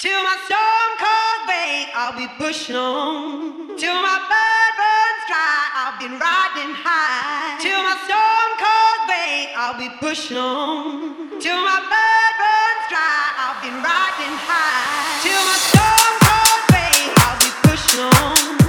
Till my stone cold way, I'll be pushing on. Till my blood runs dry, I've been riding high. Till my stone cold way, I'll be pushing on. Till my blood runs dry, I've been riding high. Till my stone cold way, I'll be pushing on.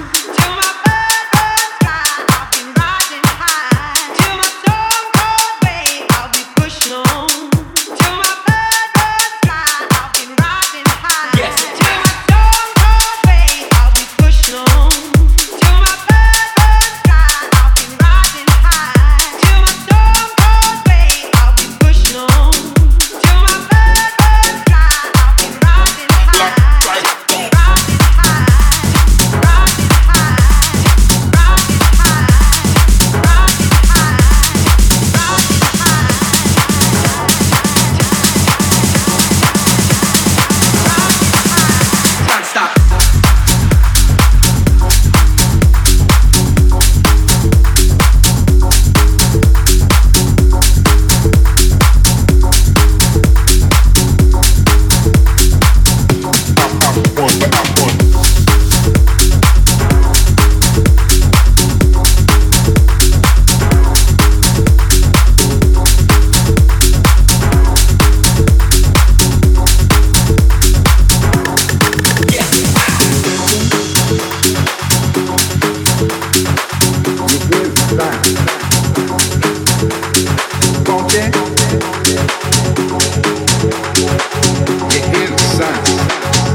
Out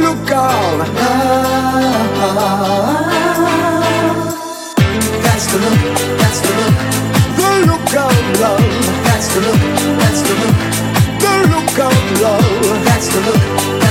look love. That's the look, that's the look. The look of love, that's the look, that's the look. The look of love, that's the look.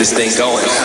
This thing going.